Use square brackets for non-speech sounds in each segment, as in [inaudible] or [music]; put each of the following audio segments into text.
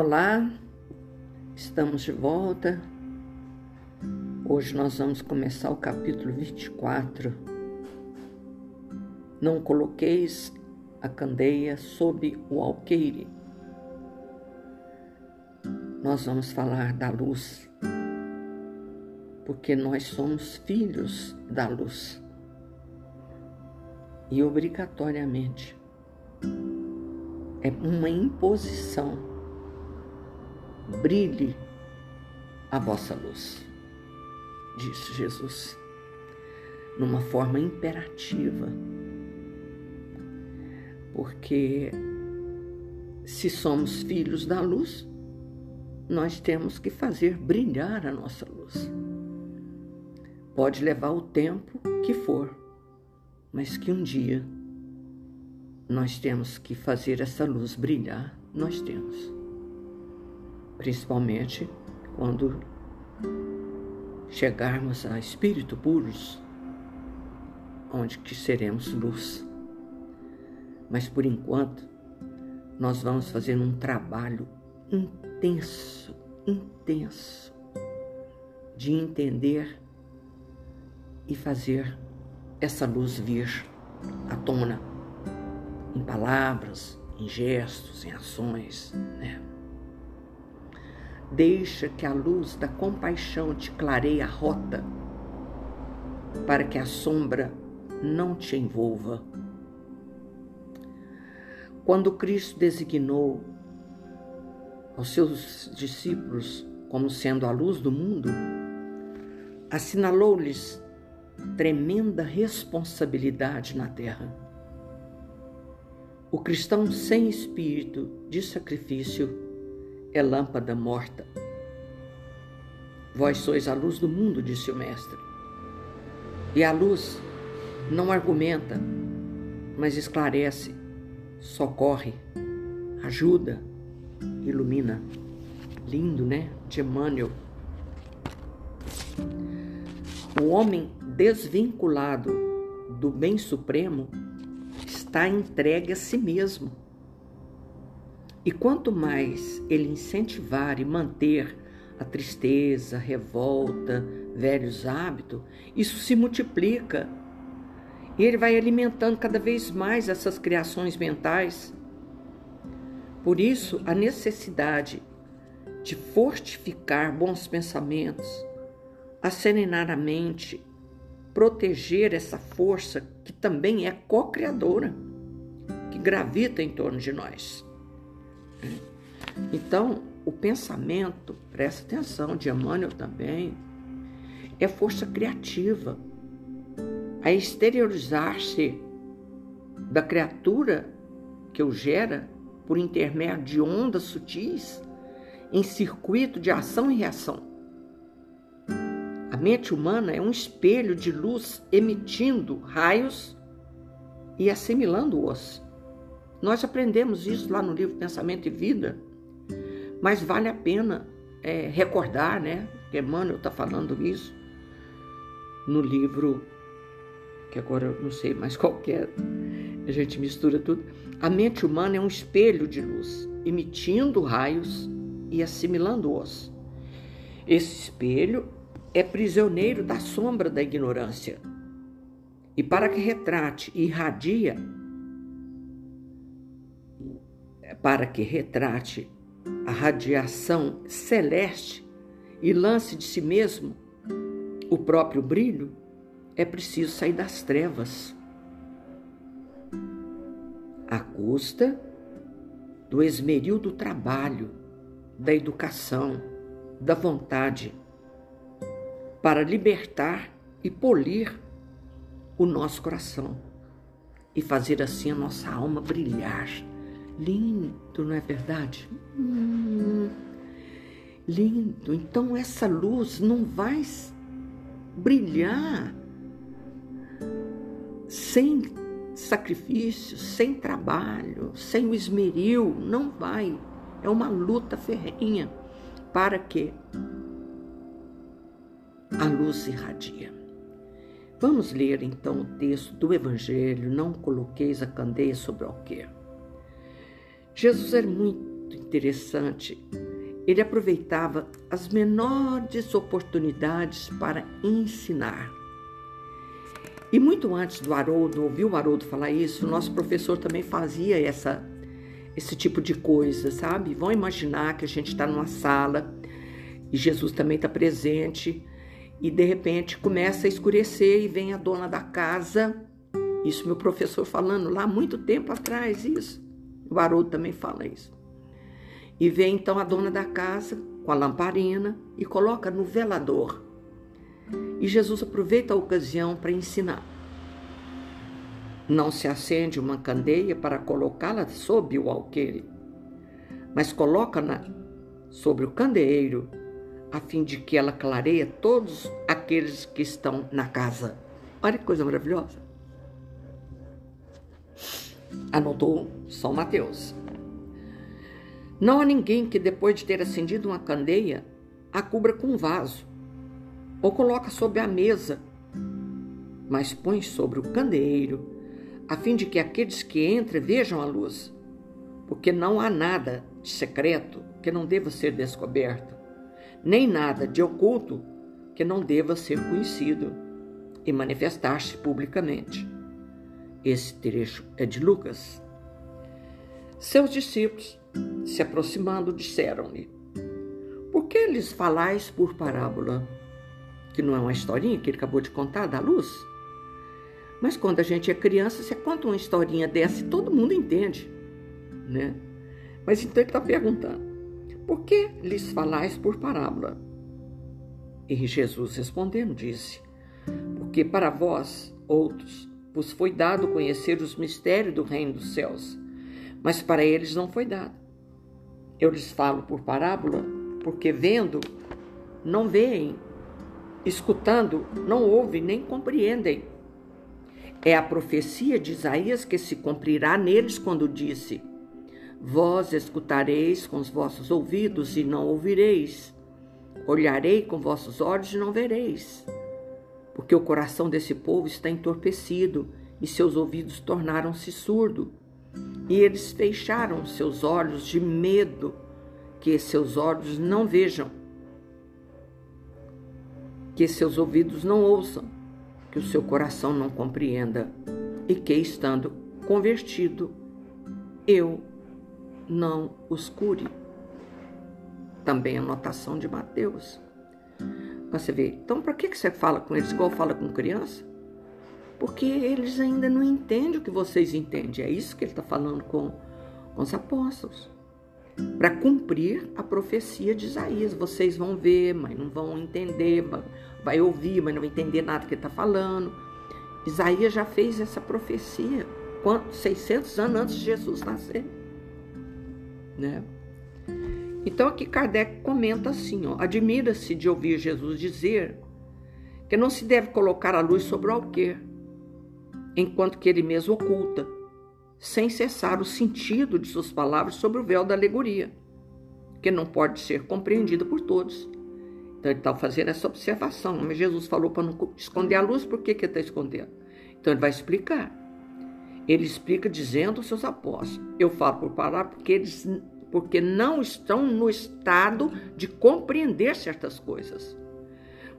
Olá, estamos de volta. Hoje nós vamos começar o capítulo 24. Não coloqueis a candeia sob o alqueire. Nós vamos falar da luz, porque nós somos filhos da luz. E obrigatoriamente é uma imposição brilhe a vossa luz, disse Jesus, numa forma imperativa, porque se somos filhos da luz, nós temos que fazer brilhar a nossa luz. Pode levar o tempo que for, mas que um dia nós temos que fazer essa luz brilhar, nós temos principalmente quando chegarmos a espírito puros, onde que seremos luz. Mas por enquanto, nós vamos fazer um trabalho intenso, intenso, de entender e fazer essa luz vir à tona, em palavras, em gestos, em ações, né? Deixa que a luz da compaixão te clareie a rota, para que a sombra não te envolva. Quando Cristo designou aos seus discípulos como sendo a luz do mundo, assinalou-lhes tremenda responsabilidade na terra. O cristão sem espírito de sacrifício é lâmpada morta. Vós sois a luz do mundo, disse o Mestre. E a luz não argumenta, mas esclarece, socorre, ajuda, ilumina. Lindo, né? De Emmanuel. O homem desvinculado do bem supremo está entregue a si mesmo e quanto mais ele incentivar e manter a tristeza, a revolta, velhos hábitos, isso se multiplica. E ele vai alimentando cada vez mais essas criações mentais. Por isso, a necessidade de fortificar bons pensamentos, acerenar a mente, proteger essa força que também é co-criadora, que gravita em torno de nós. Então, o pensamento, presta atenção, de Emmanuel também, é força criativa, a exteriorizar-se da criatura que o gera por intermédio de ondas sutis em circuito de ação e reação. A mente humana é um espelho de luz emitindo raios e assimilando-os. Nós aprendemos isso lá no livro Pensamento e Vida, mas vale a pena é, recordar, né? Que Emmanuel está falando isso no livro, que agora eu não sei mais [laughs] qual é, a gente mistura tudo. A mente humana é um espelho de luz, emitindo raios e assimilando-os. Esse espelho é prisioneiro da sombra da ignorância. E para que retrate e irradia para que retrate a radiação celeste e lance de si mesmo o próprio brilho, é preciso sair das trevas. À custa do esmeril do trabalho, da educação, da vontade, para libertar e polir o nosso coração e fazer assim a nossa alma brilhar Lindo, não é verdade? Hum, lindo. Então essa luz não vai brilhar sem sacrifício, sem trabalho, sem o esmeril, não vai. É uma luta ferrenha para que a luz irradia. Vamos ler então o texto do Evangelho, não coloqueis a candeia sobre o alqueire. Jesus é muito interessante. Ele aproveitava as menores oportunidades para ensinar. E muito antes do Haroldo, ouvir o Haroldo falar isso, nosso professor também fazia essa, esse tipo de coisa, sabe? Vão imaginar que a gente está numa sala e Jesus também está presente e de repente começa a escurecer e vem a dona da casa. Isso meu professor falando lá muito tempo atrás, isso. O Haroldo também fala isso. E vem então a dona da casa com a lamparina e coloca no velador e Jesus aproveita a ocasião para ensinar. Não se acende uma candeia para colocá-la sob o alqueire, mas coloca-na sobre o candeeiro, a fim de que ela clareie todos aqueles que estão na casa. Olha que coisa maravilhosa. Anotou São Mateus. Não há ninguém que, depois de ter acendido uma candeia, a cubra com um vaso ou coloca sobre a mesa, mas põe sobre o candeeiro, a fim de que aqueles que entrem vejam a luz, porque não há nada de secreto que não deva ser descoberto, nem nada de oculto que não deva ser conhecido e manifestar-se publicamente. Esse trecho é de Lucas. Seus discípulos, se aproximando, disseram-lhe: Por que lhes falais por parábola? que não é uma historinha que ele acabou de contar da luz. Mas quando a gente é criança, você conta uma historinha dessa e todo mundo entende, né? Mas então ele está perguntando: por que lhes falais por parábola? E Jesus respondendo disse: Porque para vós, outros, vos foi dado conhecer os mistérios do reino dos céus, mas para eles não foi dado. Eu lhes falo por parábola, porque vendo, não veem, escutando, não ouvem nem compreendem. É a profecia de Isaías que se cumprirá neles quando disse: Vós escutareis com os vossos ouvidos e não ouvireis, olharei com vossos olhos e não vereis. Porque o coração desse povo está entorpecido e seus ouvidos tornaram-se surdos, e eles fecharam seus olhos de medo que seus olhos não vejam que seus ouvidos não ouçam, que o seu coração não compreenda, e que, estando convertido, eu não os cure. Também a notação de Mateus. Você vê, então para que você fala com eles igual fala com criança? Porque eles ainda não entendem o que vocês entendem. É isso que ele está falando com, com os apóstolos para cumprir a profecia de Isaías. Vocês vão ver, mas não vão entender, vai ouvir, mas não vai entender nada que ele está falando. Isaías já fez essa profecia 600 anos antes de Jesus nascer. Né? Então aqui Kardec comenta assim, admira-se de ouvir Jesus dizer que não se deve colocar a luz sobre o alqueire, enquanto que ele mesmo oculta sem cessar o sentido de suas palavras sobre o véu da alegoria, que não pode ser compreendido por todos. Então ele está fazendo essa observação. Mas Jesus falou para não esconder a luz, por que, que ele está escondendo? Então ele vai explicar. Ele explica dizendo aos seus apóstolos: Eu falo por palavra porque eles porque não estão no estado de compreender certas coisas.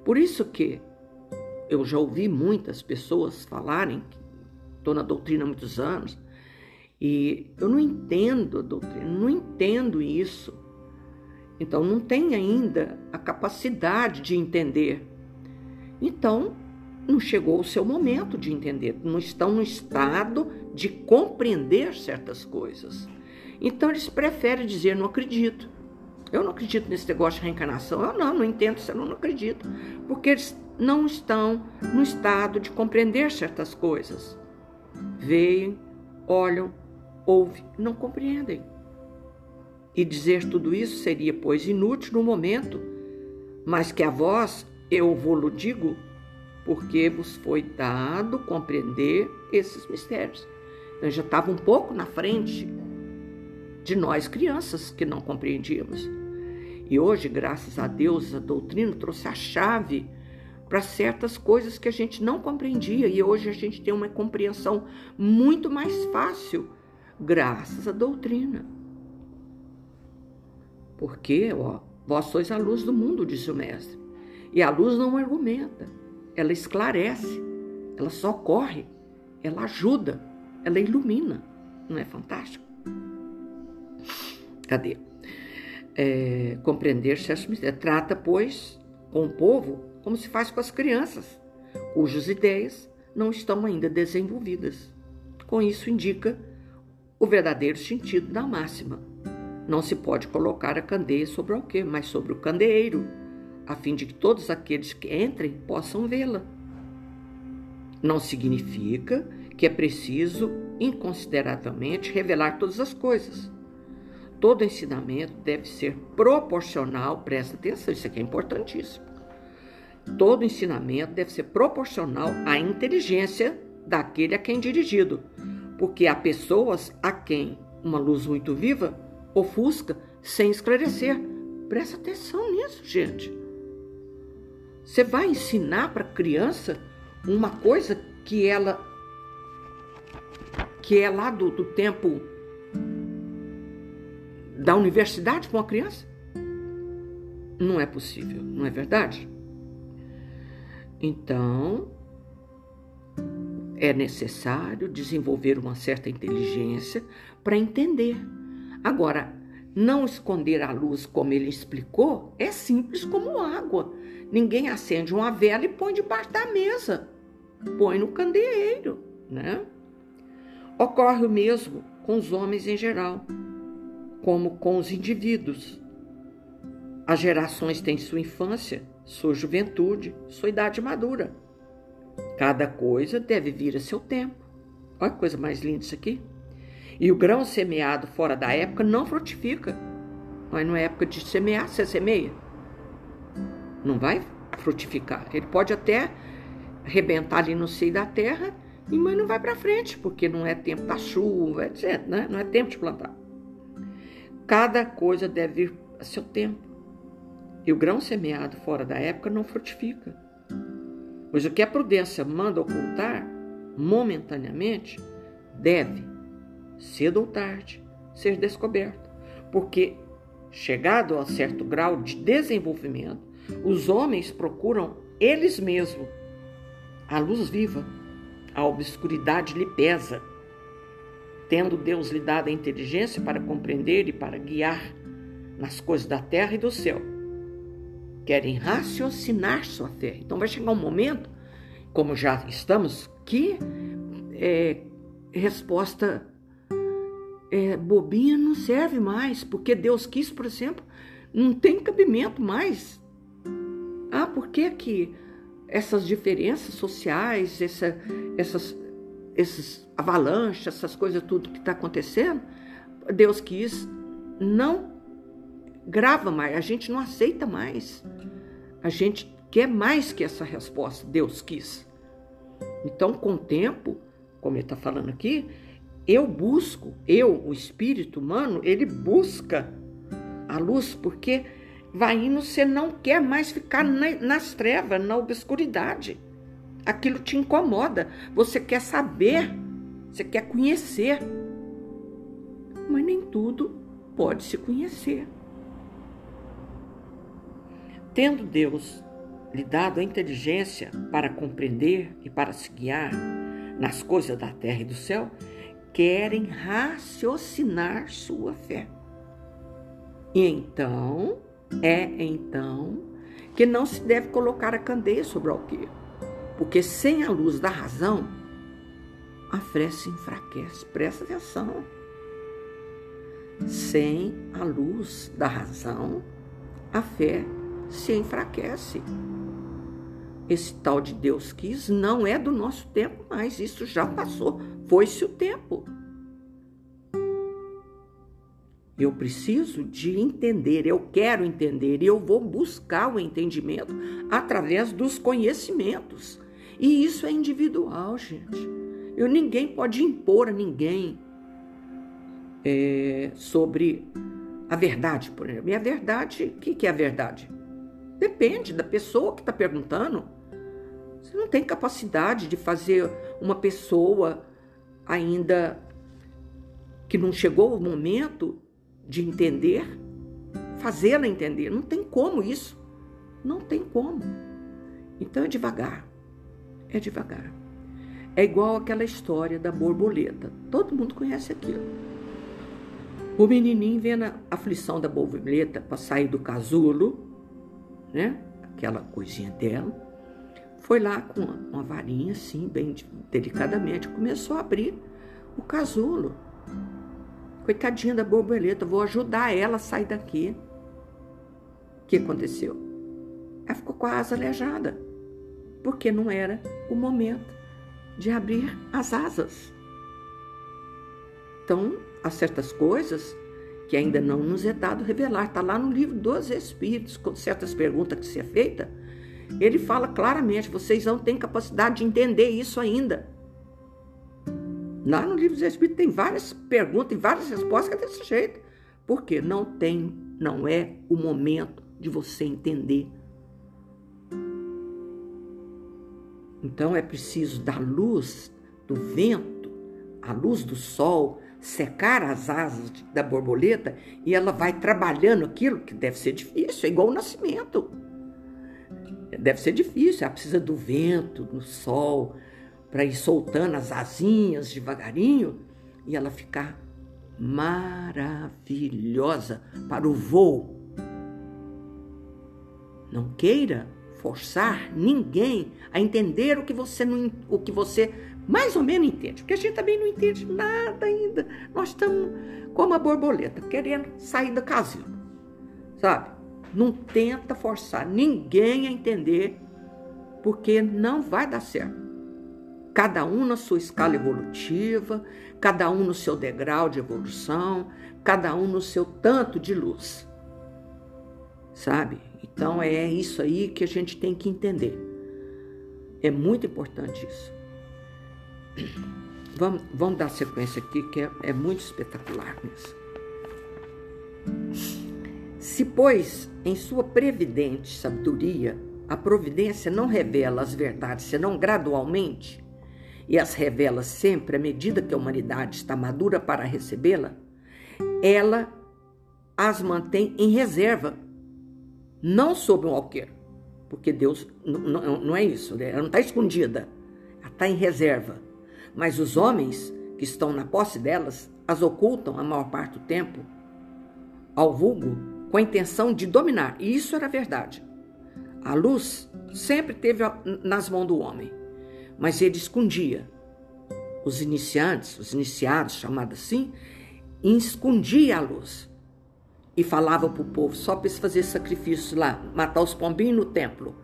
Por isso que eu já ouvi muitas pessoas falarem, estou na doutrina há muitos anos, e eu não entendo a doutrina, não entendo isso. Então não tem ainda a capacidade de entender. Então não chegou o seu momento de entender, não estão no estado de compreender certas coisas. Então eles preferem dizer não acredito. Eu não acredito nesse negócio de reencarnação. Eu não, não entendo, eu não acredito. Porque eles não estão no estado de compreender certas coisas. Veem, olham, ouve, não compreendem. E dizer tudo isso seria, pois, inútil no momento, mas que a vós eu vou-lo digo, porque vos foi dado compreender esses mistérios. Então, já estava um pouco na frente de nós crianças que não compreendíamos. E hoje, graças a Deus, a doutrina trouxe a chave para certas coisas que a gente não compreendia e hoje a gente tem uma compreensão muito mais fácil graças à doutrina. Porque, ó, vós sois a luz do mundo, disse o mestre. E a luz não argumenta, ela esclarece, ela socorre, ela ajuda, ela ilumina. Não é fantástico? Cadê? É, compreender certos mistérios. Trata, pois, com o povo como se faz com as crianças, cujas ideias não estão ainda desenvolvidas. Com isso, indica o verdadeiro sentido da máxima. Não se pode colocar a candeia sobre o quê, mas sobre o candeeiro, a fim de que todos aqueles que entrem possam vê-la. Não significa que é preciso inconsideradamente revelar todas as coisas. Todo ensinamento deve ser proporcional, presta atenção, isso aqui é importantíssimo. Todo ensinamento deve ser proporcional à inteligência daquele a quem dirigido, porque há pessoas a quem uma luz muito viva ofusca sem esclarecer. Presta atenção nisso, gente. Você vai ensinar para a criança uma coisa que ela que é lá do, do tempo da universidade com a criança? Não é possível, não é verdade? Então, é necessário desenvolver uma certa inteligência para entender. Agora, não esconder a luz, como ele explicou, é simples como água. Ninguém acende uma vela e põe debaixo da mesa, põe no candeeiro, né? Ocorre o mesmo com os homens em geral, como com os indivíduos. As gerações têm sua infância, sua juventude, sua idade madura. Cada coisa deve vir a seu tempo. Olha que coisa mais linda isso aqui. E o grão semeado fora da época não frutifica. Mas não é época de semear, você semeia. Não vai frutificar. Ele pode até arrebentar ali no seio da terra mas não vai para frente, porque não é tempo da chuva, etc. Né? Não é tempo de plantar. Cada coisa deve vir a seu tempo. E o grão semeado fora da época não frutifica. Pois o que a prudência manda ocultar, momentaneamente, deve, cedo ou tarde, ser descoberto. Porque, chegado a certo grau de desenvolvimento, os homens procuram eles mesmos a luz viva a obscuridade lhe pesa. Tendo Deus lhe dado a inteligência para compreender e para guiar nas coisas da terra e do céu, querem raciocinar sua fé. Então vai chegar um momento, como já estamos, que é, resposta é, bobinha não serve mais, porque Deus quis, por exemplo, não tem cabimento mais. Ah, por que que essas diferenças sociais, essa, essas, esses avalanches, essas coisas, tudo que está acontecendo, Deus quis, não grava mais, a gente não aceita mais. A gente quer mais que essa resposta, Deus quis. Então, com o tempo, como ele está falando aqui, eu busco, eu, o espírito humano, ele busca a luz, porque vai indo, você não quer mais ficar nas trevas, na obscuridade. Aquilo te incomoda. Você quer saber, você quer conhecer. Mas nem tudo pode se conhecer. Tendo Deus lhe dado a inteligência para compreender e para se guiar nas coisas da terra e do céu, querem raciocinar sua fé. E então é então que não se deve colocar a candeia sobre o alqueire, porque sem a luz da razão, a fé se enfraquece. Presta atenção. Sem a luz da razão, a fé se enfraquece. Esse tal de Deus quis não é do nosso tempo mais, isso já passou, foi-se o tempo. Eu preciso de entender, eu quero entender e eu vou buscar o entendimento através dos conhecimentos. E isso é individual, gente. Eu ninguém pode impor a ninguém é, sobre a verdade, por exemplo. E a verdade, o que, que é a verdade? Depende da pessoa que está perguntando. Você não tem capacidade de fazer uma pessoa ainda que não chegou o momento de entender, fazê-la entender. Não tem como isso. Não tem como. Então é devagar. É devagar. É igual aquela história da borboleta. Todo mundo conhece aquilo. O menininho vendo a aflição da borboleta para sair do casulo, né? Aquela coisinha dela. Foi lá com uma varinha assim, bem delicadamente, começou a abrir o casulo. Coitadinha da borboleta, vou ajudar ela a sair daqui. O que aconteceu? Ela ficou com a asa aleijada, porque não era o momento de abrir as asas. Então, há certas coisas que ainda não nos é dado revelar. Está lá no livro dos Espíritos, com certas perguntas que se é feita. Ele fala claramente: vocês não têm capacidade de entender isso ainda. Lá no livro dos Espíritos tem várias perguntas e várias respostas que é desse jeito. Porque não tem, não é o momento de você entender. Então é preciso da luz do vento, a luz do sol, secar as asas da borboleta e ela vai trabalhando aquilo que deve ser difícil, é igual o nascimento. Deve ser difícil, ela precisa do vento, do sol, para ir soltando as asinhas devagarinho e ela ficar maravilhosa para o voo. Não queira forçar ninguém a entender o que você não, o que você mais ou menos entende, porque a gente também não entende nada ainda. Nós estamos como a borboleta, querendo sair do casino, sabe? Não tenta forçar ninguém a entender, porque não vai dar certo cada um na sua escala evolutiva, cada um no seu degrau de evolução, cada um no seu tanto de luz. Sabe? Então é isso aí que a gente tem que entender. É muito importante isso. Vamos, vamos dar sequência aqui, que é, é muito espetacular mesmo. Se, pois, em sua previdente sabedoria, a providência não revela as verdades senão gradualmente, e as revela sempre à medida que a humanidade está madura para recebê-la, ela as mantém em reserva, não sob um alqueire, porque Deus não é isso, né? ela não está escondida, ela está em reserva. Mas os homens que estão na posse delas as ocultam a maior parte do tempo ao vulgo com a intenção de dominar, e isso era verdade. A luz sempre teve nas mãos do homem, mas ele escondia. Os iniciantes, os iniciados, chamados assim, escondia a luz e falava para o povo só para fazer sacrifícios lá, matar os pombinhos no templo.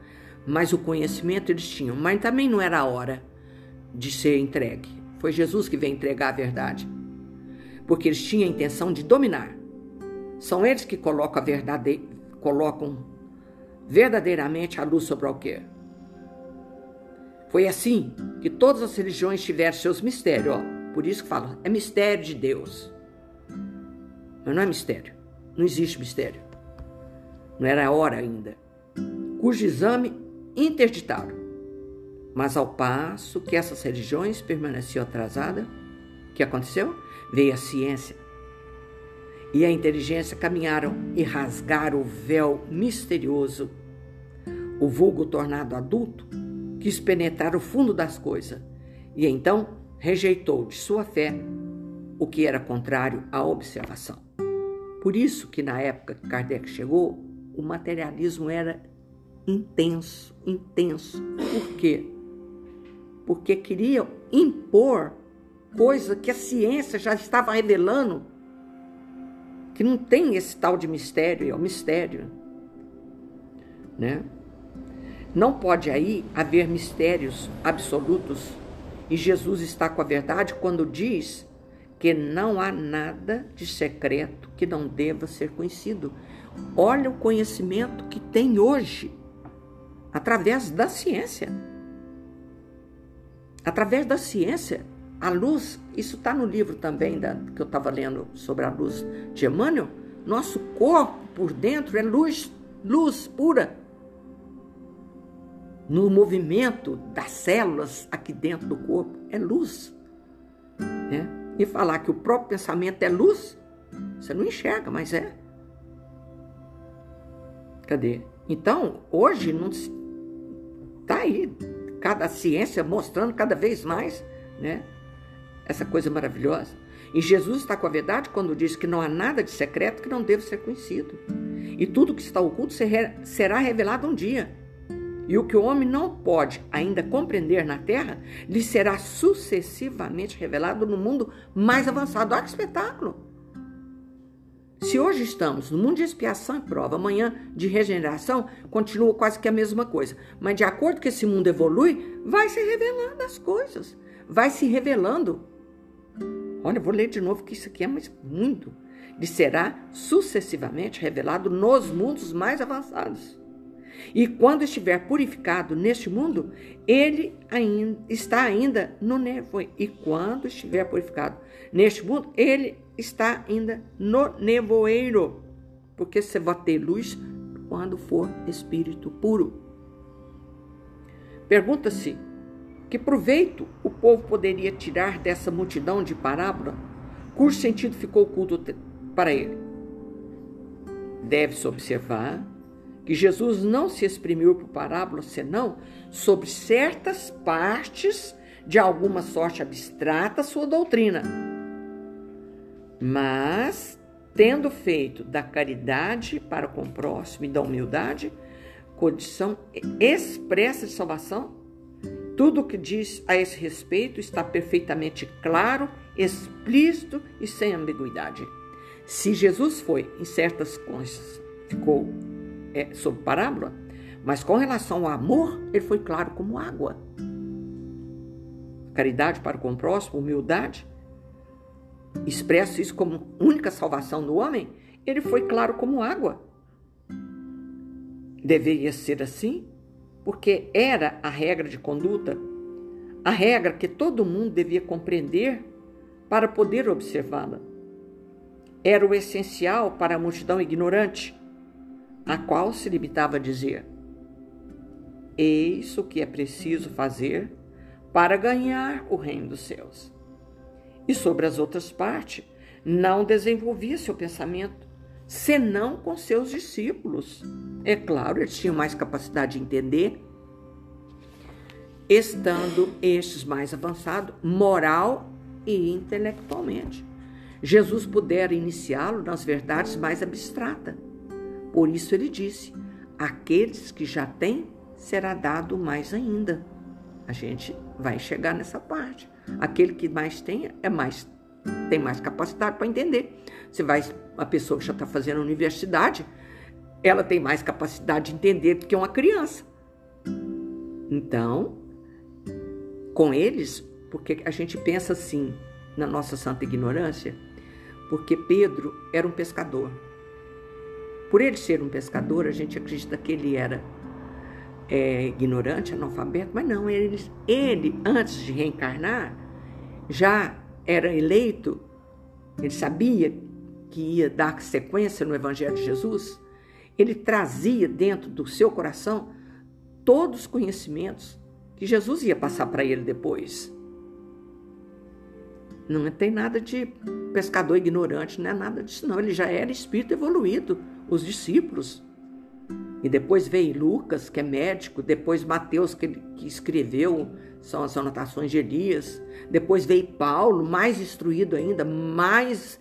Mas o conhecimento eles tinham, mas também não era a hora de ser entregue. Foi Jesus que veio entregar a verdade, porque eles tinham a intenção de dominar. São eles que colocam a verdade, colocam verdadeiramente a luz sobre o alqueire. Foi assim que todas as religiões tiveram seus mistérios. Ó. Por isso que falam, é mistério de Deus. Mas não é mistério. Não existe mistério. Não era a hora ainda. Cujo exame interditaram. Mas ao passo que essas religiões permaneciam atrasadas, o que aconteceu? Veio a ciência. E a inteligência caminharam e rasgaram o véu misterioso. O vulgo tornado adulto quis penetrar o fundo das coisas e então rejeitou de sua fé o que era contrário à observação. Por isso que na época que Kardec chegou, o materialismo era intenso, intenso. Por quê? Porque queria impor coisa que a ciência já estava revelando que não tem esse tal de mistério, é o mistério, né? Não pode aí haver mistérios absolutos. E Jesus está com a verdade quando diz que não há nada de secreto que não deva ser conhecido. Olha o conhecimento que tem hoje através da ciência. Através da ciência, a luz, isso está no livro também da, que eu estava lendo sobre a luz de Emmanuel. Nosso corpo por dentro é luz, luz pura no movimento das células aqui dentro do corpo é luz. Né? E falar que o próprio pensamento é luz, você não enxerga, mas é. Cadê? Então, hoje não está aí cada ciência mostrando cada vez mais, né? Essa coisa maravilhosa. E Jesus está com a verdade quando diz que não há nada de secreto que não deva ser conhecido. E tudo que está oculto será revelado um dia. E o que o homem não pode ainda compreender na terra, lhe será sucessivamente revelado no mundo mais avançado. Olha que espetáculo! Se hoje estamos no mundo de expiação e prova, amanhã de regeneração, continua quase que a mesma coisa. Mas de acordo que esse mundo evolui, vai se revelando as coisas, vai se revelando. Olha, vou ler de novo que isso aqui é muito. Lhe será sucessivamente revelado nos mundos mais avançados. E quando estiver purificado neste mundo, ele ainda, está ainda no nevoeiro. E quando estiver purificado neste mundo, ele está ainda no nevoeiro. Porque você vai ter luz quando for espírito puro. Pergunta-se: que proveito o povo poderia tirar dessa multidão de parábola, cujo sentido ficou oculto para ele? Deve-se observar que Jesus não se exprimiu por parábola senão sobre certas partes de alguma sorte abstrata sua doutrina. Mas, tendo feito da caridade para com o próximo e da humildade condição expressa de salvação, tudo o que diz a esse respeito está perfeitamente claro, explícito e sem ambiguidade. Se Jesus foi em certas coisas, ficou é, sobre parábola, mas com relação ao amor, ele foi claro como água. Caridade para com o próximo, humildade, expresso isso como única salvação do homem, ele foi claro como água. Deveria ser assim, porque era a regra de conduta, a regra que todo mundo devia compreender para poder observá-la. Era o essencial para a multidão ignorante a qual se limitava a dizer: Eis o que é preciso fazer para ganhar o reino dos céus. E sobre as outras partes, não desenvolvia seu pensamento, senão com seus discípulos. É claro, eles tinham mais capacidade de entender, estando estes mais avançados, moral e intelectualmente. Jesus pudera iniciá-lo nas verdades mais abstratas por isso ele disse: aqueles que já têm, será dado mais ainda. A gente vai chegar nessa parte. Aquele que mais tem é mais tem mais capacidade para entender. Você vai a pessoa que já está fazendo universidade, ela tem mais capacidade de entender do que uma criança. Então, com eles, porque a gente pensa assim na nossa santa ignorância, porque Pedro era um pescador. Por ele ser um pescador, a gente acredita que ele era é, ignorante, analfabeto, mas não, ele, ele, antes de reencarnar, já era eleito, ele sabia que ia dar sequência no Evangelho de Jesus, ele trazia dentro do seu coração todos os conhecimentos que Jesus ia passar para ele depois. Não tem nada de pescador ignorante, não é nada disso, não. Ele já era espírito evoluído os discípulos. E depois veio Lucas, que é médico, depois Mateus, que, que escreveu, são as anotações de Elias. Depois veio Paulo, mais instruído ainda, mais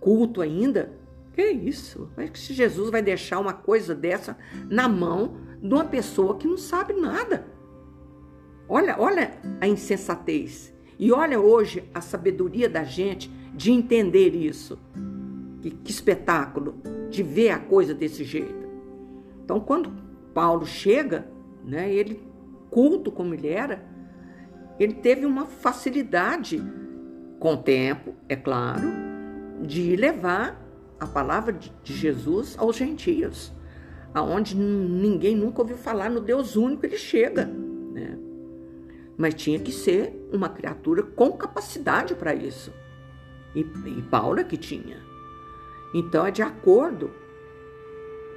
culto ainda. Que isso? Mas que se Jesus vai deixar uma coisa dessa na mão de uma pessoa que não sabe nada? Olha, olha a insensatez. E olha hoje a sabedoria da gente de entender isso. Que, que espetáculo! de ver a coisa desse jeito. Então, quando Paulo chega, né, ele culto como ele era, ele teve uma facilidade, com o tempo, é claro, de levar a palavra de Jesus aos gentios, aonde ninguém nunca ouviu falar no Deus único, ele chega, né? Mas tinha que ser uma criatura com capacidade para isso. E, e Paulo é que tinha. Então é de acordo.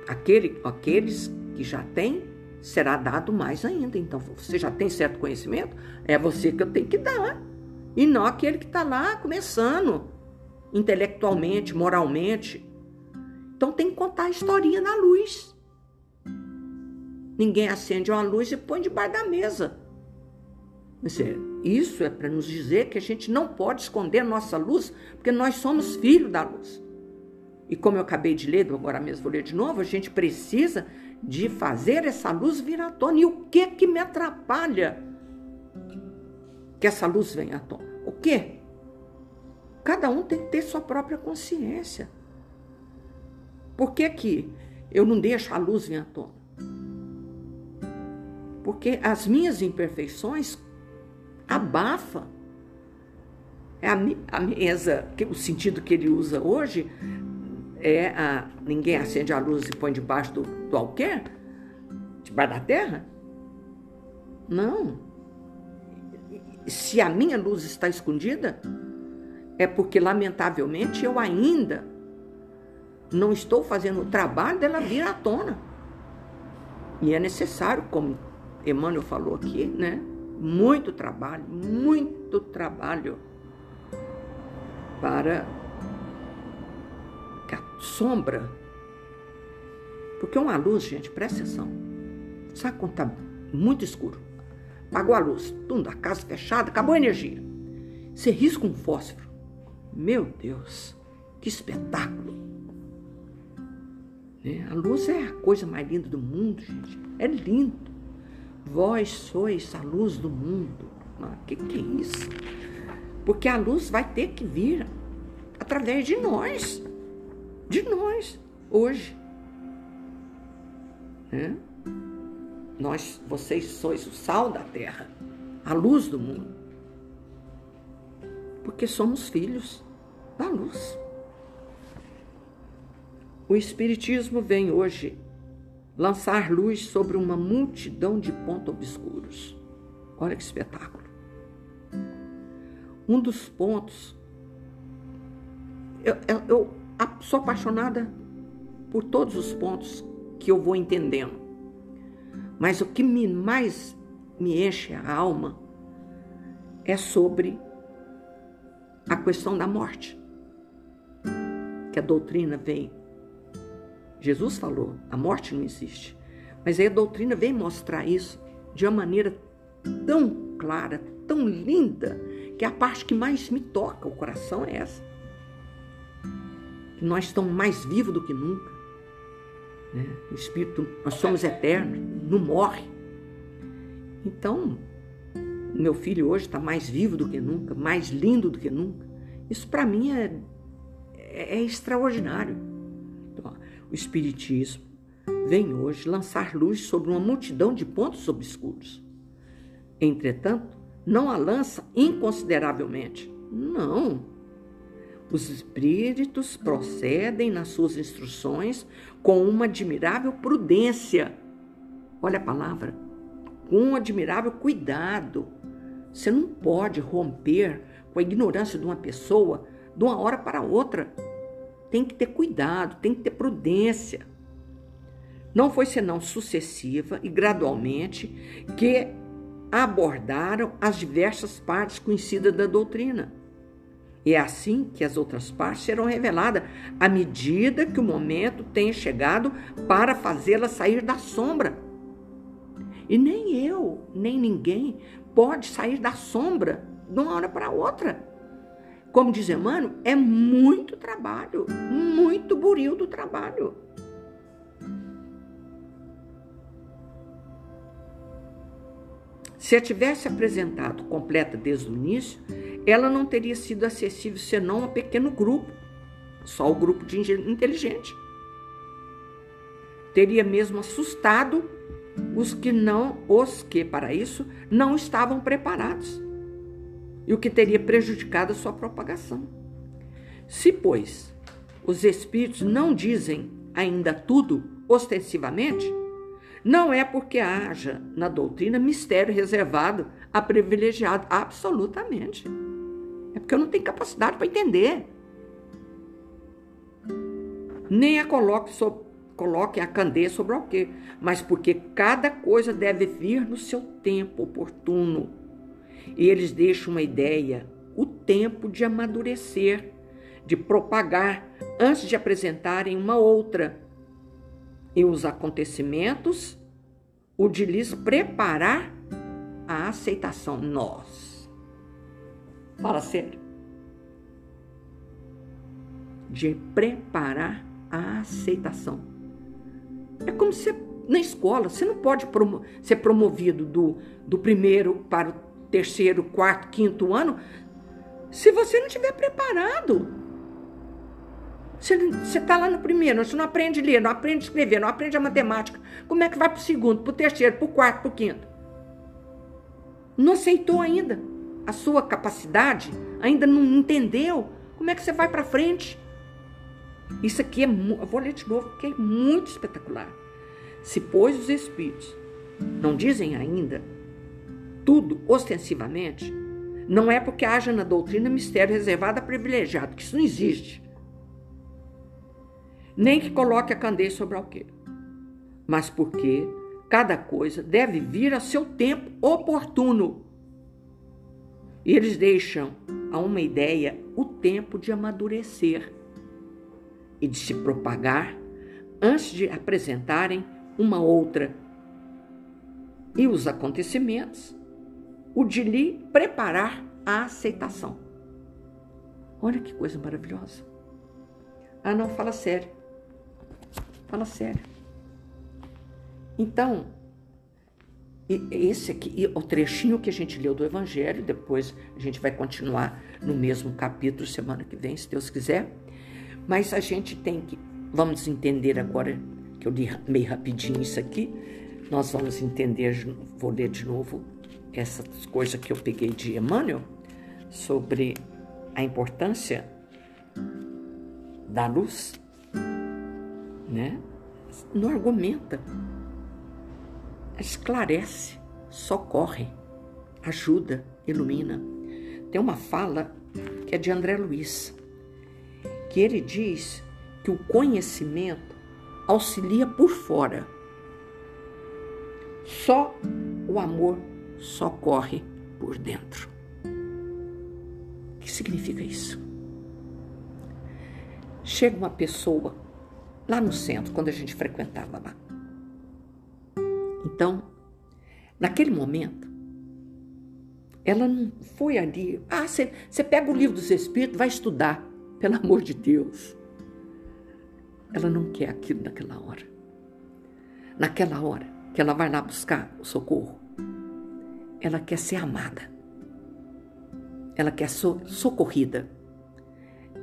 Aquele, aqueles que já têm, será dado mais ainda. Então, você já tem certo conhecimento, é você que eu tenho que dar. E não aquele que está lá começando, intelectualmente, moralmente. Então tem que contar a historinha na luz. ninguém acende uma luz e põe debaixo da mesa. Isso é para nos dizer que a gente não pode esconder nossa luz, porque nós somos filhos da luz. E como eu acabei de ler, agora mesmo vou ler de novo, a gente precisa de fazer essa luz vir à tona. E o que que me atrapalha que essa luz venha à tona? O que? Cada um tem que ter sua própria consciência. Por que que eu não deixo a luz vir à tona? Porque as minhas imperfeições abafa. É a, a mesa, o sentido que ele usa hoje é a, ninguém acende a luz e põe debaixo do, do debaixo da terra. Não. Se a minha luz está escondida, é porque, lamentavelmente, eu ainda não estou fazendo o trabalho dela vir à tona. E é necessário, como Emmanuel falou aqui, né? Muito trabalho, muito trabalho para sombra. Porque uma luz, gente, presta atenção. Sabe quando está muito escuro? Apagou a luz, tudo, a casa fechada, acabou a energia. Você risca um fósforo. Meu Deus, que espetáculo! É, a luz é a coisa mais linda do mundo, gente. É lindo. Vós sois a luz do mundo. O que, que é isso? Porque a luz vai ter que vir através de nós. De nós, hoje. É? Nós, vocês sois o sal da terra, a luz do mundo. Porque somos filhos da luz. O Espiritismo vem hoje lançar luz sobre uma multidão de pontos obscuros. Olha que espetáculo. Um dos pontos. Eu, eu, eu sou apaixonada por todos os pontos que eu vou entendendo. Mas o que me mais me enche a alma é sobre a questão da morte. Que a doutrina vem Jesus falou: a morte não existe. Mas aí a doutrina vem mostrar isso de uma maneira tão clara, tão linda, que a parte que mais me toca o coração é essa. Nós estamos mais vivos do que nunca. Né? O Espírito, nós somos eternos, não morre. Então, meu filho hoje está mais vivo do que nunca, mais lindo do que nunca. Isso para mim é, é, é extraordinário. O Espiritismo vem hoje lançar luz sobre uma multidão de pontos obscuros. Entretanto, não a lança inconsideravelmente. Não. Os espíritos procedem nas suas instruções com uma admirável prudência. Olha a palavra. Com um admirável cuidado. Você não pode romper com a ignorância de uma pessoa de uma hora para outra tem que ter cuidado, tem que ter prudência. Não foi senão sucessiva e gradualmente que abordaram as diversas partes conhecidas da doutrina. E é assim que as outras partes serão reveladas à medida que o momento tenha chegado para fazê-la sair da sombra. E nem eu, nem ninguém pode sair da sombra de uma hora para outra. Como diz Emmanuel, é muito trabalho, muito buril do trabalho. Se a tivesse apresentado completa desde o início, ela não teria sido acessível senão a pequeno grupo, só o grupo de inteligente. Teria mesmo assustado os que não, os que para isso não estavam preparados e o que teria prejudicado a sua propagação. Se, pois, os espíritos não dizem ainda tudo ostensivamente, não é porque haja na doutrina mistério reservado a privilegiado, absolutamente. É porque eu não tenho capacidade para entender. Nem a coloque, so, coloque a candeia sobre o quê, mas porque cada coisa deve vir no seu tempo oportuno e eles deixam uma ideia, o tempo de amadurecer, de propagar, antes de apresentarem uma outra. E os acontecimentos o de lhes preparar a aceitação. Nós. Fala sério. De preparar a aceitação. É como se na escola, você não pode promo ser promovido do, do primeiro para o terceiro, quarto, quinto ano se você não estiver preparado. Você está lá no primeiro, você não aprende a ler, não aprende a escrever, não aprende a matemática. Como é que vai para o segundo, para o terceiro, para o quarto, para o quinto? Não aceitou ainda a sua capacidade, ainda não entendeu. Como é que você vai para frente? Isso aqui é, eu vou ler de novo, porque é muito espetacular. Se, pois, os Espíritos não dizem ainda tudo ostensivamente, não é porque haja na doutrina mistério reservado a privilegiado, que isso não existe. Nem que coloque a candeia sobre o alqueire, mas porque cada coisa deve vir a seu tempo oportuno. E eles deixam a uma ideia o tempo de amadurecer e de se propagar antes de apresentarem uma outra. E os acontecimentos, o de lhe preparar a aceitação. Olha que coisa maravilhosa. Ah, não, fala sério. Fala sério. Então, esse aqui, o trechinho que a gente leu do Evangelho, depois a gente vai continuar no mesmo capítulo semana que vem, se Deus quiser. Mas a gente tem que, vamos entender agora, que eu li meio rapidinho isso aqui, nós vamos entender, vou ler de novo essas coisas que eu peguei de Emmanuel sobre a importância da luz, né? Não argumenta, esclarece, socorre, ajuda, ilumina. Tem uma fala que é de André Luiz que ele diz que o conhecimento auxilia por fora. Só o amor socorre por dentro. O que significa isso? Chega uma pessoa lá no centro, quando a gente frequentava lá. Então, naquele momento, ela não foi ali. Ah, você pega o livro dos Espíritos, vai estudar. Pelo amor de Deus. Ela não quer aquilo naquela hora. Naquela hora que ela vai lá buscar o socorro, ela quer ser amada. Ela quer ser socorrida.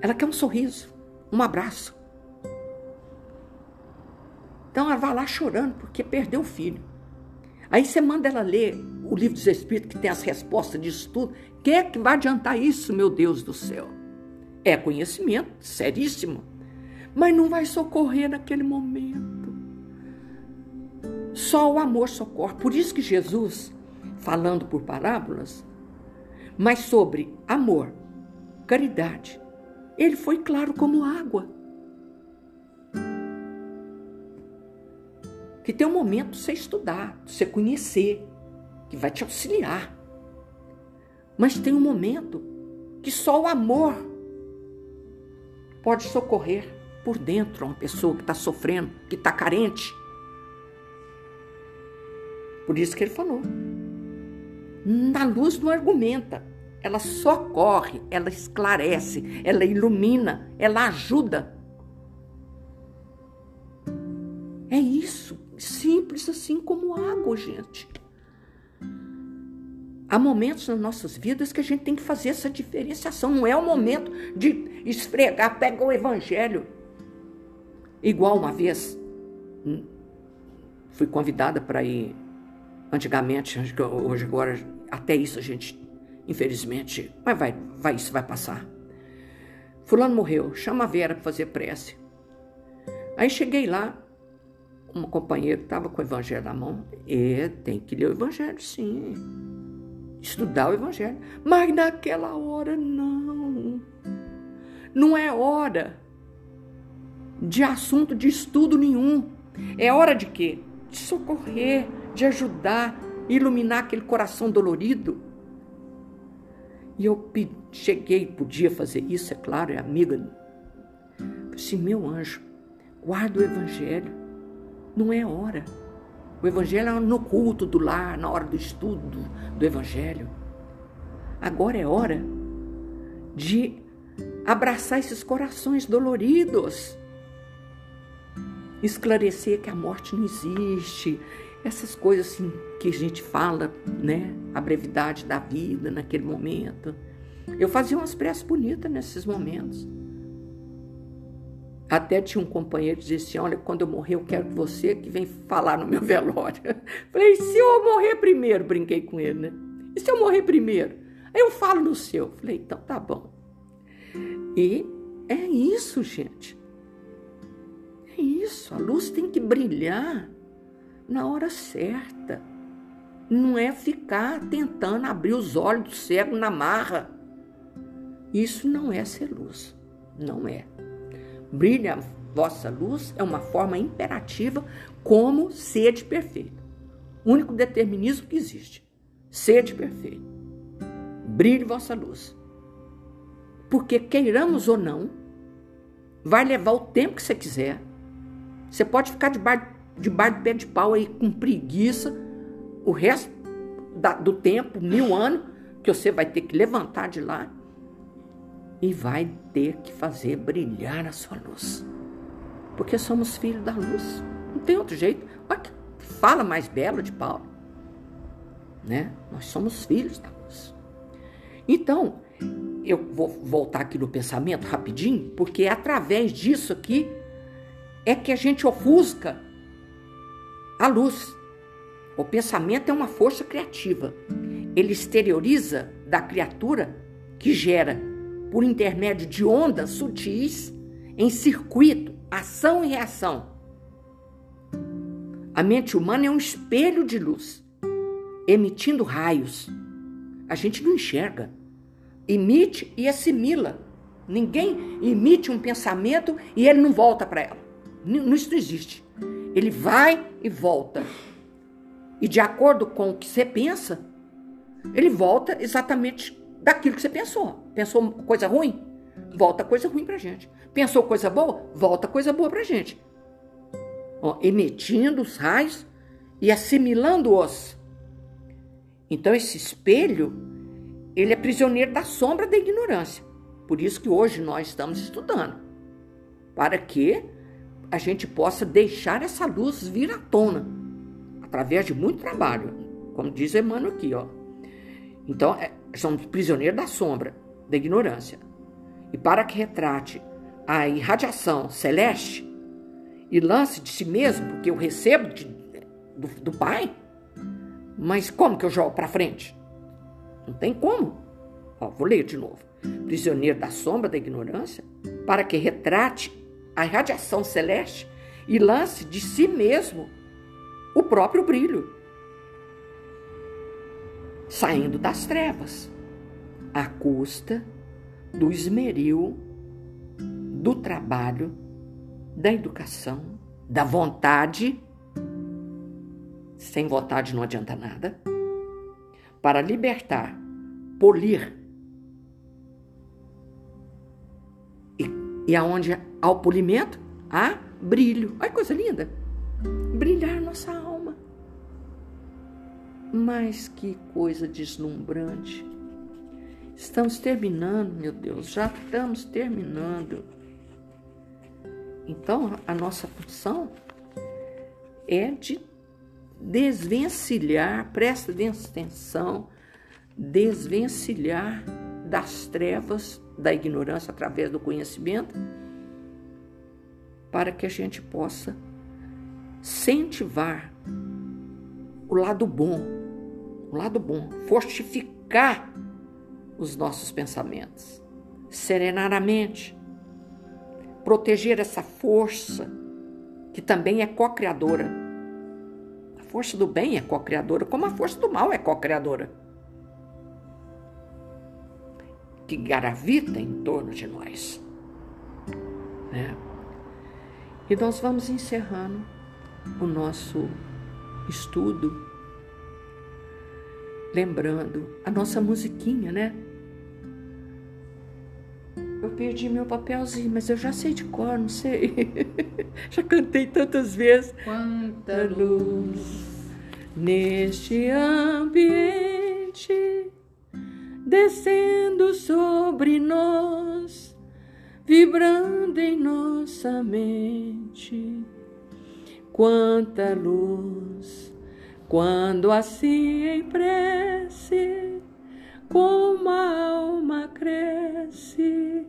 Ela quer um sorriso, um abraço. Então ela vai lá chorando porque perdeu o filho. Aí você manda ela ler o livro dos Espíritos, que tem as respostas disso tudo. Quem é que vai adiantar isso, meu Deus do céu? É conhecimento, seríssimo, mas não vai socorrer naquele momento. Só o amor socorre. Por isso que Jesus, falando por parábolas, mas sobre amor, caridade, ele foi claro como água. Que tem um momento para você estudar, para você conhecer, que vai te auxiliar. Mas tem um momento que só o amor pode socorrer por dentro uma pessoa que está sofrendo, que está carente. Por isso que ele falou. Na luz não argumenta, ela socorre, ela esclarece, ela ilumina, ela ajuda. É isso, simples assim como água, gente. Há momentos nas nossas vidas que a gente tem que fazer essa diferenciação. Não é o momento de esfregar, pega o evangelho. Igual uma vez, hum, fui convidada para ir, antigamente, hoje agora, até isso a gente, infelizmente, mas vai, vai, isso vai passar. Fulano morreu, chama a Vera para fazer prece. Aí cheguei lá, uma companheira estava com o evangelho na mão. E tem que ler o evangelho, sim estudar o Evangelho. Mas naquela hora, não. Não é hora de assunto de estudo nenhum. É hora de quê? De socorrer, de ajudar, iluminar aquele coração dolorido. E eu cheguei, podia fazer isso, é claro, é amiga. Assim, meu anjo, guarda o Evangelho. Não é hora. O Evangelho é no culto do lar, na hora do estudo do Evangelho. Agora é hora de abraçar esses corações doloridos, esclarecer que a morte não existe, essas coisas assim que a gente fala, né? A brevidade da vida naquele momento. Eu fazia umas preces bonitas nesses momentos. Até tinha um companheiro que dizia assim: Olha, quando eu morrer, eu quero que você que vem falar no meu [laughs] velório. Falei: Se eu morrer primeiro, brinquei com ele, né? E se eu morrer primeiro? Aí eu falo no seu. Falei: Então tá bom. E é isso, gente. É isso. A luz tem que brilhar na hora certa. Não é ficar tentando abrir os olhos do cego na marra. Isso não é ser luz. Não é. Brilha vossa luz é uma forma imperativa como sede perfeita. O único determinismo que existe. Sede perfeita. Brilhe vossa luz. Porque queiramos ou não, vai levar o tempo que você quiser. Você pode ficar debaixo debaixo do pé de pau aí com preguiça o resto da, do tempo, mil anos, que você vai ter que levantar de lá e vai ter que fazer brilhar a sua luz. Porque somos filhos da luz. Não tem outro jeito. Olha que fala mais belo de Paulo. Né? Nós somos filhos da luz. Então, eu vou voltar aqui no pensamento rapidinho, porque é através disso aqui é que a gente ofusca a luz. O pensamento é uma força criativa. Ele exterioriza da criatura que gera, por intermédio de ondas sutis, em circuito, ação e reação. A mente humana é um espelho de luz, emitindo raios. A gente não enxerga. Emite e assimila. Ninguém emite um pensamento e ele não volta para ela. Isso não existe. Ele vai e volta. E de acordo com o que você pensa, ele volta exatamente daquilo que você pensou. Pensou coisa ruim? Volta coisa ruim pra gente. Pensou coisa boa? Volta coisa boa pra gente. Ó, emitindo os raios e assimilando-os. Então esse espelho, ele é prisioneiro da sombra da ignorância. Por isso que hoje nós estamos estudando. Para que a gente possa deixar essa luz vir à tona, através de muito trabalho, como diz Emmanuel aqui, ó. Então, é, somos prisioneiros da sombra, da ignorância. E para que retrate a irradiação celeste e lance de si mesmo, porque eu recebo de, do, do Pai, mas como que eu jogo para frente? Não tem como. Ó, vou ler de novo. Prisioneiro da sombra da ignorância, para que retrate a radiação celeste e lance de si mesmo o próprio brilho, saindo das trevas, à custa do esmeril, do trabalho, da educação, da vontade. Sem vontade não adianta nada. Para libertar, polir E aonde há o polimento, há brilho. Olha que coisa linda! Brilhar nossa alma. Mas que coisa deslumbrante. Estamos terminando, meu Deus, já estamos terminando. Então, a nossa função é de desvencilhar, presta atenção, desvencilhar das trevas da ignorância através do conhecimento, para que a gente possa incentivar o lado bom, o lado bom, fortificar os nossos pensamentos, serenar a mente, proteger essa força que também é co-criadora. A força do bem é co-criadora, como a força do mal é co-criadora que gravita em torno de nós. Né? E nós vamos encerrando o nosso estudo, lembrando a nossa musiquinha, né? Eu perdi meu papelzinho, mas eu já sei de cor, não sei. [laughs] já cantei tantas vezes. Quanta luz neste ambiente, descendo sobre nós, vibrando em nossa mente. Quanta luz, quando assim em prece, como a alma cresce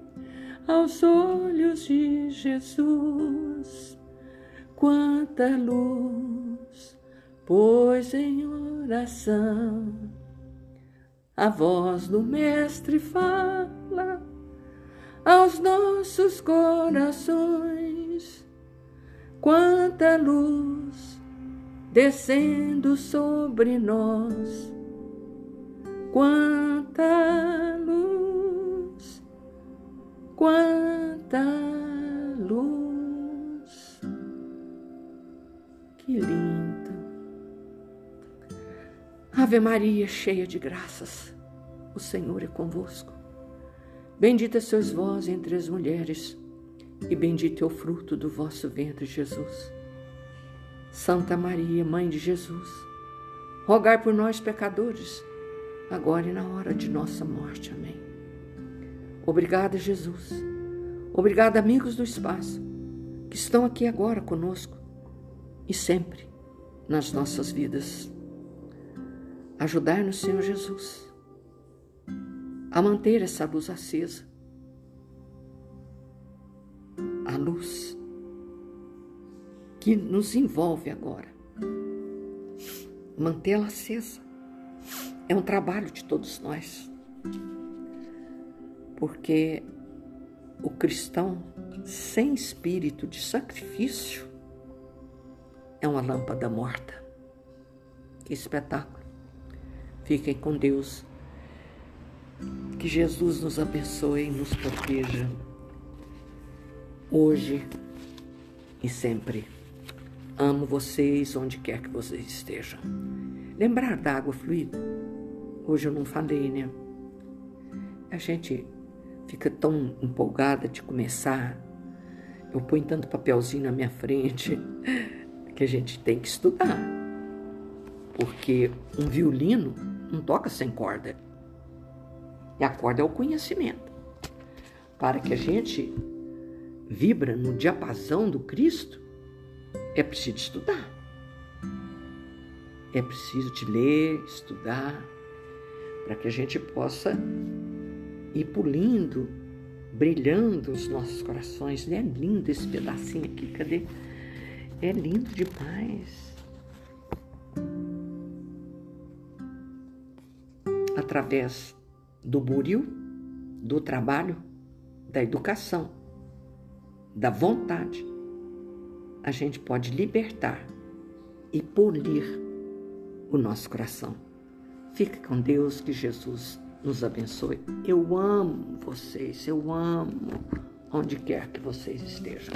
aos olhos de Jesus. Quanta luz, pois em oração a voz do Mestre fala aos nossos corações. Quanta luz descendo sobre nós. Quanta luz, quanta luz. Que lindo. Ave Maria, cheia de graças, o Senhor é convosco. Bendita sois vós entre as mulheres, e bendito é o fruto do vosso ventre, Jesus. Santa Maria, Mãe de Jesus, rogai por nós, pecadores, agora e na hora de nossa morte. Amém. Obrigada, Jesus. Obrigada, amigos do espaço, que estão aqui agora conosco e sempre nas nossas vidas. Ajudai-nos, Senhor Jesus, a manter essa luz acesa. A luz que nos envolve agora. Mantê-la acesa é um trabalho de todos nós. Porque o cristão sem espírito de sacrifício é uma lâmpada morta. Que espetáculo! Fiquem com Deus. Que Jesus nos abençoe e nos proteja hoje e sempre. Amo vocês onde quer que vocês estejam. Lembrar da água fluida? Hoje eu não falei, né? A gente fica tão empolgada de começar. Eu ponho tanto papelzinho na minha frente [laughs] que a gente tem que estudar. Porque um violino não toca sem corda. E a corda é o conhecimento. Para que a gente vibra no diapasão do Cristo, é preciso estudar. É preciso de ler, estudar, para que a gente possa ir pulindo, brilhando os nossos corações. É lindo esse pedacinho aqui, cadê? É lindo demais. através do buril, do trabalho, da educação, da vontade, a gente pode libertar e polir o nosso coração. Fique com Deus, que Jesus nos abençoe. Eu amo vocês, eu amo onde quer que vocês estejam.